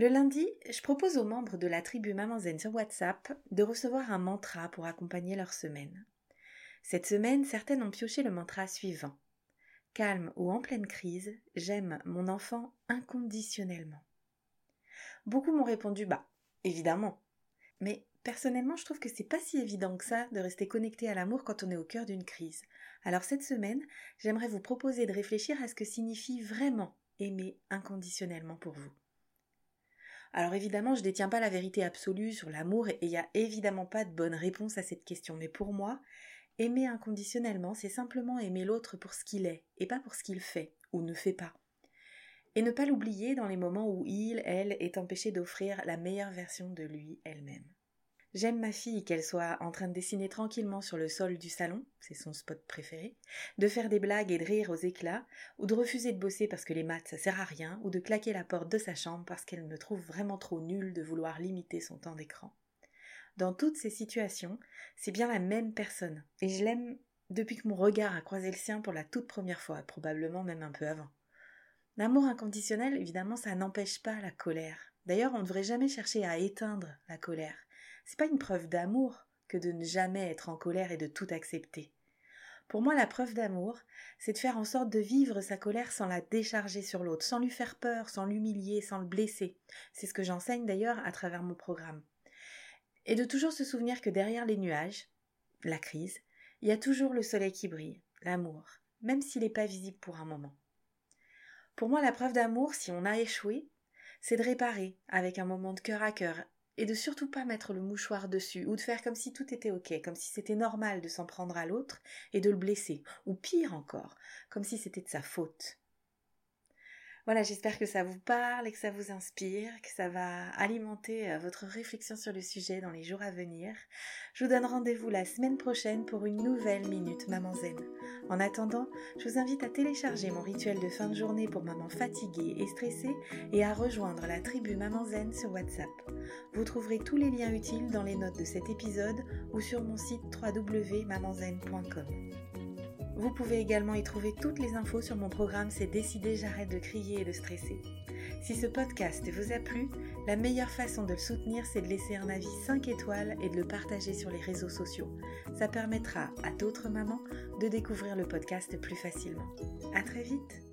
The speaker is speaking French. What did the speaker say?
Le lundi, je propose aux membres de la tribu Maman Zen sur WhatsApp de recevoir un mantra pour accompagner leur semaine. Cette semaine, certaines ont pioché le mantra suivant. Calme ou en pleine crise, j'aime mon enfant inconditionnellement. Beaucoup m'ont répondu bah, évidemment. Mais personnellement, je trouve que c'est pas si évident que ça de rester connecté à l'amour quand on est au cœur d'une crise. Alors cette semaine, j'aimerais vous proposer de réfléchir à ce que signifie vraiment aimer inconditionnellement pour vous. Alors évidemment, je ne détiens pas la vérité absolue sur l'amour et il n'y a évidemment pas de bonne réponse à cette question. Mais pour moi, aimer inconditionnellement, c'est simplement aimer l'autre pour ce qu'il est et pas pour ce qu'il fait ou ne fait pas. Et ne pas l'oublier dans les moments où il, elle, est empêché d'offrir la meilleure version de lui elle-même. J'aime ma fille qu'elle soit en train de dessiner tranquillement sur le sol du salon, c'est son spot préféré, de faire des blagues et de rire aux éclats, ou de refuser de bosser parce que les maths ça sert à rien, ou de claquer la porte de sa chambre parce qu'elle me trouve vraiment trop nulle de vouloir limiter son temps d'écran. Dans toutes ces situations, c'est bien la même personne, et je l'aime depuis que mon regard a croisé le sien pour la toute première fois, probablement même un peu avant. L'amour inconditionnel, évidemment, ça n'empêche pas la colère. D'ailleurs, on ne devrait jamais chercher à éteindre la colère. C'est pas une preuve d'amour que de ne jamais être en colère et de tout accepter. Pour moi, la preuve d'amour, c'est de faire en sorte de vivre sa colère sans la décharger sur l'autre, sans lui faire peur, sans l'humilier, sans le blesser. C'est ce que j'enseigne d'ailleurs à travers mon programme. Et de toujours se souvenir que derrière les nuages, la crise, il y a toujours le soleil qui brille, l'amour, même s'il n'est pas visible pour un moment. Pour moi, la preuve d'amour, si on a échoué, c'est de réparer avec un moment de cœur à cœur, et de surtout pas mettre le mouchoir dessus ou de faire comme si tout était ok, comme si c'était normal de s'en prendre à l'autre et de le blesser, ou pire encore, comme si c'était de sa faute. Voilà, j'espère que ça vous parle et que ça vous inspire, que ça va alimenter euh, votre réflexion sur le sujet dans les jours à venir. Je vous donne rendez-vous la semaine prochaine pour une nouvelle Minute Maman Zen. En attendant, je vous invite à télécharger mon rituel de fin de journée pour maman fatiguée et stressée et à rejoindre la tribu Maman Zen sur WhatsApp. Vous trouverez tous les liens utiles dans les notes de cet épisode ou sur mon site www.mamanzen.com. Vous pouvez également y trouver toutes les infos sur mon programme C'est décidé, j'arrête de crier et de stresser. Si ce podcast vous a plu, la meilleure façon de le soutenir, c'est de laisser un avis 5 étoiles et de le partager sur les réseaux sociaux. Ça permettra à d'autres mamans de découvrir le podcast plus facilement. À très vite!